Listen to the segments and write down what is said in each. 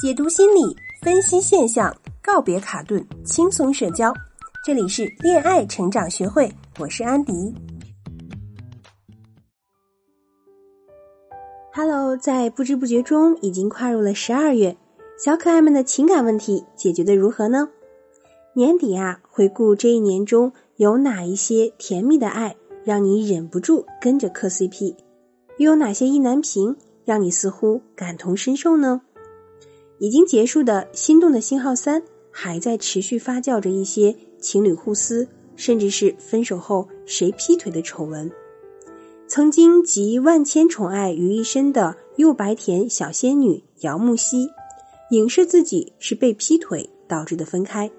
解读心理，分析现象，告别卡顿，轻松社交。这里是恋爱成长学会，我是安迪。Hello，在不知不觉中已经跨入了十二月，小可爱们的情感问题解决的如何呢？年底啊，回顾这一年中有哪一些甜蜜的爱，让你忍不住跟着磕 CP？又有哪些意难平，让你似乎感同身受呢？已经结束的心动的信号三，还在持续发酵着一些情侣互撕，甚至是分手后谁劈腿的丑闻。曾经集万千宠爱于一身的又白甜小仙女姚木希，影视自己是被劈腿导致的分开，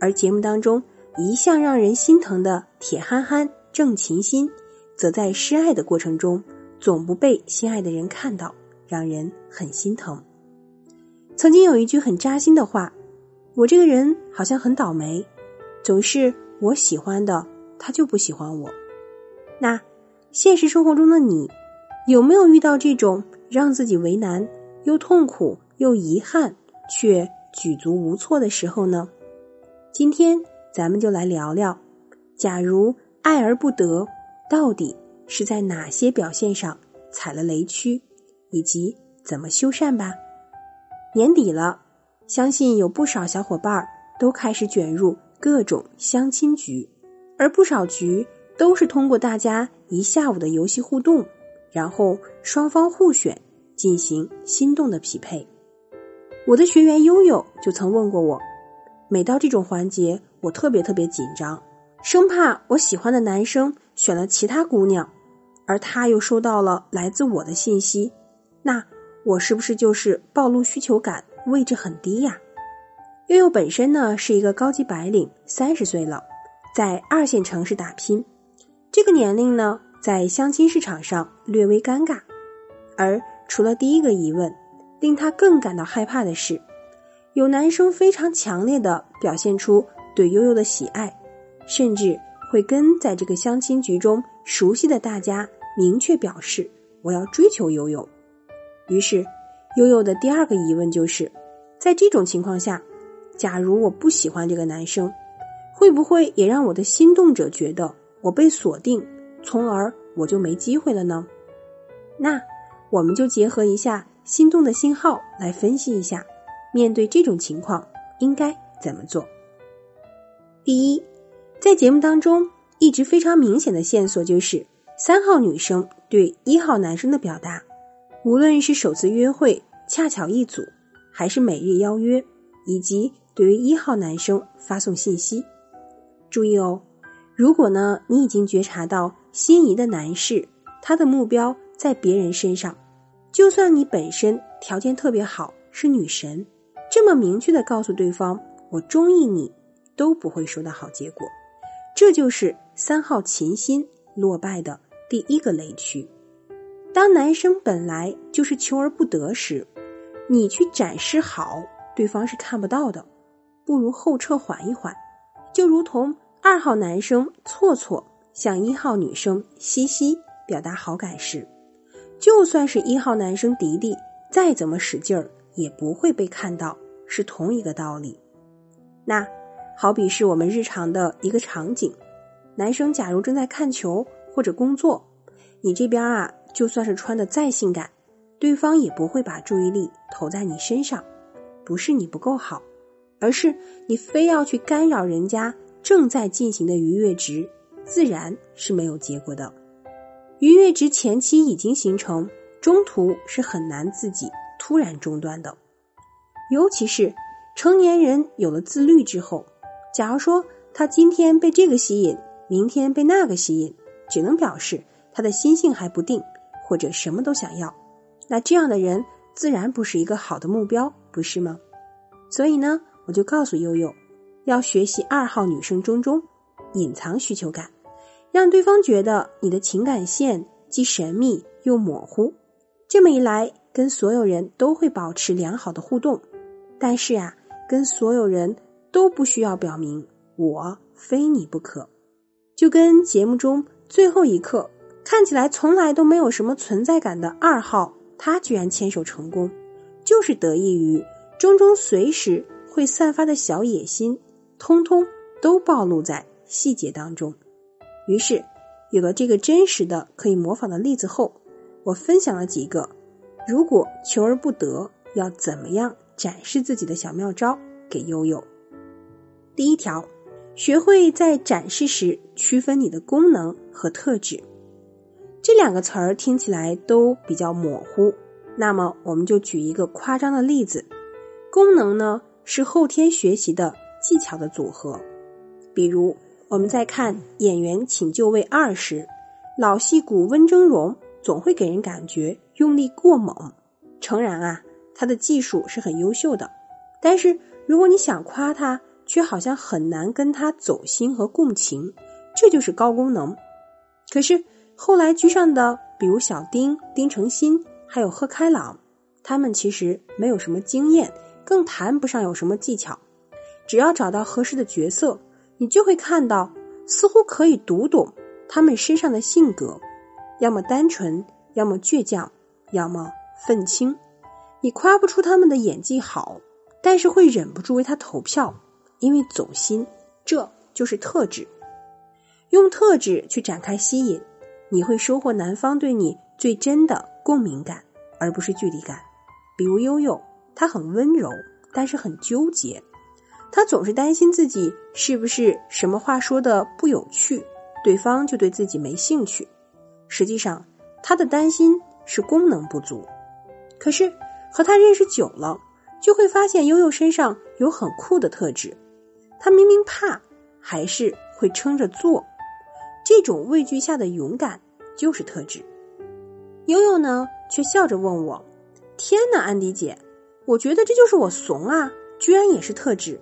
而节目当中一向让人心疼的铁憨憨郑琴心，则在示爱的过程中总不被心爱的人看到，让人很心疼。曾经有一句很扎心的话：“我这个人好像很倒霉，总是我喜欢的他就不喜欢我。”那现实生活中的你，有没有遇到这种让自己为难又痛苦又遗憾却举足无措的时候呢？今天咱们就来聊聊，假如爱而不得，到底是在哪些表现上踩了雷区，以及怎么修缮吧。年底了，相信有不少小伙伴都开始卷入各种相亲局，而不少局都是通过大家一下午的游戏互动，然后双方互选进行心动的匹配。我的学员悠悠就曾问过我，每到这种环节，我特别特别紧张，生怕我喜欢的男生选了其他姑娘，而他又收到了来自我的信息，那。我是不是就是暴露需求感位置很低呀？悠悠本身呢是一个高级白领，三十岁了，在二线城市打拼。这个年龄呢，在相亲市场上略微尴尬。而除了第一个疑问，令他更感到害怕的是，有男生非常强烈的表现出对悠悠的喜爱，甚至会跟在这个相亲局中熟悉的大家明确表示我要追求悠悠。于是，悠悠的第二个疑问就是：在这种情况下，假如我不喜欢这个男生，会不会也让我的心动者觉得我被锁定，从而我就没机会了呢？那我们就结合一下心动的信号来分析一下，面对这种情况应该怎么做？第一，在节目当中一直非常明显的线索就是三号女生对一号男生的表达。无论是首次约会恰巧一组，还是每日邀约，以及对于一号男生发送信息，注意哦。如果呢，你已经觉察到心仪的男士他的目标在别人身上，就算你本身条件特别好，是女神，这么明确的告诉对方我中意你，都不会收到好结果。这就是三号琴心落败的第一个雷区。当男生本来就是求而不得时，你去展示好，对方是看不到的，不如后撤缓一缓。就如同二号男生错错向一号女生西西表达好感时，就算是一号男生迪迪再怎么使劲儿，也不会被看到，是同一个道理。那好比是我们日常的一个场景，男生假如正在看球或者工作，你这边啊。就算是穿的再性感，对方也不会把注意力投在你身上。不是你不够好，而是你非要去干扰人家正在进行的愉悦值，自然是没有结果的。愉悦值前期已经形成，中途是很难自己突然中断的。尤其是成年人有了自律之后，假如说他今天被这个吸引，明天被那个吸引，只能表示他的心性还不定。或者什么都想要，那这样的人自然不是一个好的目标，不是吗？所以呢，我就告诉悠悠，要学习二号女生中中隐藏需求感，让对方觉得你的情感线既神秘又模糊。这么一来，跟所有人都会保持良好的互动。但是呀，跟所有人都不需要表明我非你不可，就跟节目中最后一刻。看起来从来都没有什么存在感的二号，他居然牵手成功，就是得益于中中随时会散发的小野心，通通都暴露在细节当中。于是，有了这个真实的可以模仿的例子后，我分享了几个如果求而不得要怎么样展示自己的小妙招给悠悠。第一条，学会在展示时区分你的功能和特质。这两个词儿听起来都比较模糊，那么我们就举一个夸张的例子。功能呢是后天学习的技巧的组合，比如我们在看《演员请就位二》时，老戏骨温峥嵘总会给人感觉用力过猛。诚然啊，他的技术是很优秀的，但是如果你想夸他，却好像很难跟他走心和共情，这就是高功能。可是后来居上的，比如小丁、丁程鑫，还有贺开朗，他们其实没有什么经验。更谈不上有什么技巧，只要找到合适的角色，你就会看到，似乎可以读懂他们身上的性格，要么单纯，要么倔强，要么愤青。你夸不出他们的演技好，但是会忍不住为他投票，因为走心。这就是特质，用特质去展开吸引，你会收获男方对你最真的共鸣感，而不是距离感。比如悠悠。他很温柔，但是很纠结。他总是担心自己是不是什么话说的不有趣，对方就对自己没兴趣。实际上，他的担心是功能不足。可是和他认识久了，就会发现悠悠身上有很酷的特质。他明明怕，还是会撑着做。这种畏惧下的勇敢就是特质。悠悠呢，却笑着问我：“天哪，安迪姐！”我觉得这就是我怂啊，居然也是特质。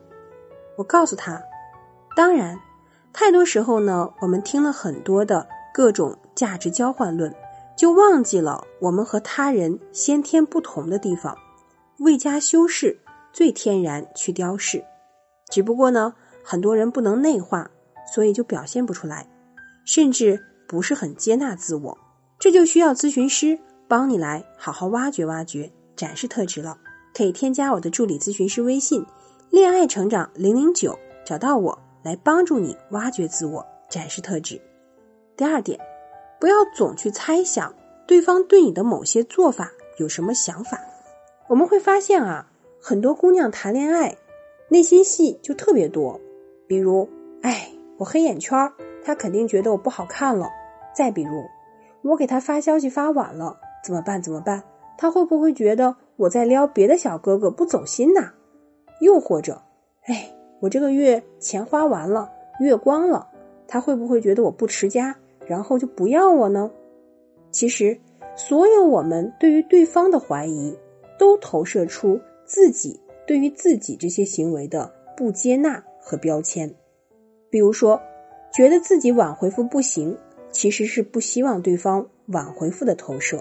我告诉他，当然，太多时候呢，我们听了很多的各种价值交换论，就忘记了我们和他人先天不同的地方，未加修饰，最天然去雕饰。只不过呢，很多人不能内化，所以就表现不出来，甚至不是很接纳自我。这就需要咨询师帮你来好好挖掘挖掘，展示特质了。可以添加我的助理咨询师微信“恋爱成长零零九”，找到我来帮助你挖掘自我，展示特质。第二点，不要总去猜想对方对你的某些做法有什么想法。我们会发现啊，很多姑娘谈恋爱内心戏就特别多，比如，哎，我黑眼圈儿，他肯定觉得我不好看了；再比如，我给他发消息发晚了，怎么办？怎么办？他会不会觉得？我在撩别的小哥哥不走心呐，又或者，哎，我这个月钱花完了，月光了，他会不会觉得我不持家，然后就不要我呢？其实，所有我们对于对方的怀疑，都投射出自己对于自己这些行为的不接纳和标签。比如说，觉得自己晚回复不行，其实是不希望对方晚回复的投射；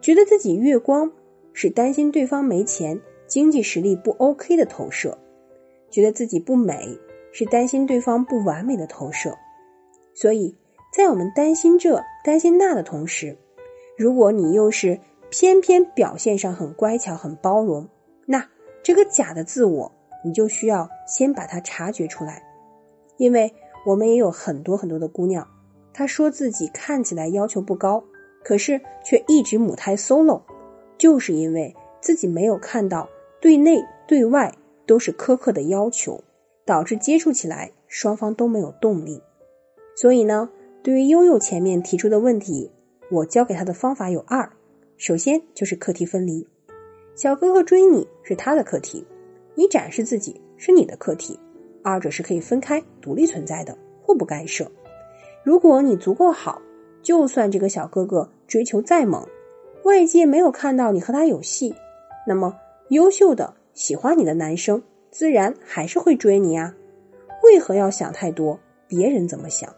觉得自己月光。是担心对方没钱、经济实力不 OK 的投射；觉得自己不美，是担心对方不完美的投射。所以在我们担心这、担心那的同时，如果你又是偏偏表现上很乖巧、很包容，那这个假的自我，你就需要先把它察觉出来。因为我们也有很多很多的姑娘，她说自己看起来要求不高，可是却一直母胎 solo。就是因为自己没有看到对内对外都是苛刻的要求，导致接触起来双方都没有动力。所以呢，对于悠悠前面提出的问题，我教给他的方法有二：首先就是课题分离，小哥哥追你是他的课题，你展示自己是你的课题，二者是可以分开独立存在的，互不干涉。如果你足够好，就算这个小哥哥追求再猛。外界没有看到你和他有戏，那么优秀的喜欢你的男生自然还是会追你啊。为何要想太多？别人怎么想？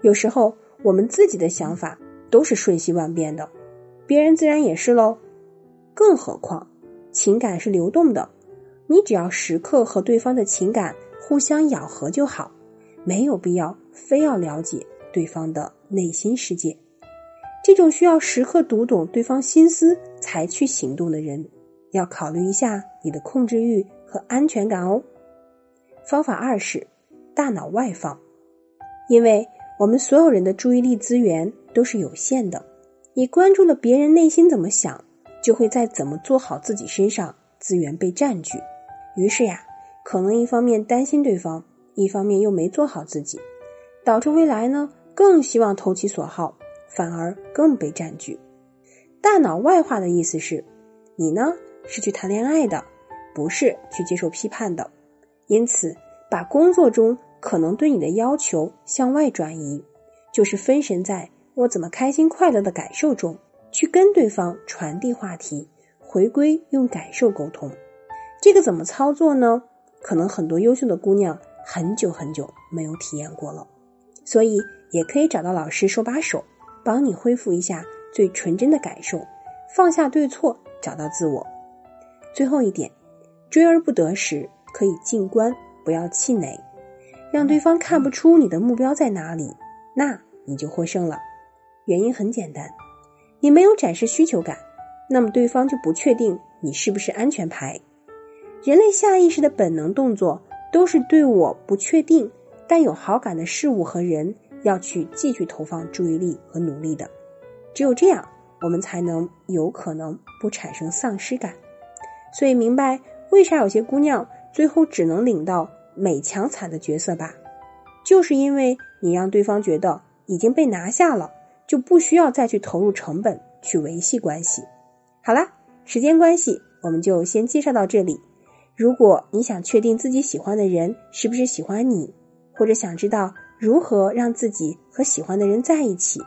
有时候我们自己的想法都是瞬息万变的，别人自然也是喽。更何况情感是流动的，你只要时刻和对方的情感互相咬合就好，没有必要非要了解对方的内心世界。这种需要时刻读懂对方心思才去行动的人，要考虑一下你的控制欲和安全感哦。方法二是大脑外放，因为我们所有人的注意力资源都是有限的，你关注了别人内心怎么想，就会在怎么做好自己身上资源被占据。于是呀，可能一方面担心对方，一方面又没做好自己，导致未来呢更希望投其所好，反而更被占据。大脑外化的意思是，你呢是去谈恋爱的，不是去接受批判的。因此，把工作中可能对你的要求向外转移，就是分神在我怎么开心快乐的感受中，去跟对方传递话题，回归用感受沟通。这个怎么操作呢？可能很多优秀的姑娘很久很久没有体验过了，所以也可以找到老师手把手，帮你恢复一下最纯真的感受，放下对错，找到自我。最后一点，追而不得时可以静观，不要气馁，让对方看不出你的目标在哪里，那你就获胜了。原因很简单，你没有展示需求感，那么对方就不确定你是不是安全牌。人类下意识的本能动作都是对我不确定但有好感的事物和人要去继续投放注意力和努力的，只有这样，我们才能有可能不产生丧失感。所以，明白为啥有些姑娘最后只能领到美强惨的角色吧？就是因为你让对方觉得已经被拿下了，就不需要再去投入成本去维系关系。好啦，时间关系，我们就先介绍到这里。如果你想确定自己喜欢的人是不是喜欢你，或者想知道如何让自己和喜欢的人在一起，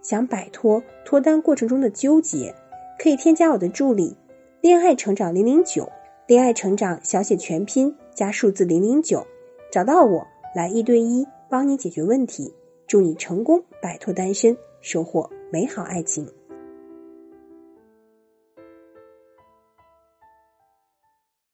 想摆脱脱单过程中的纠结，可以添加我的助理“恋爱成长零零九”，恋爱成长小写全拼加数字零零九，找到我来一对一帮你解决问题，祝你成功摆脱单身，收获美好爱情。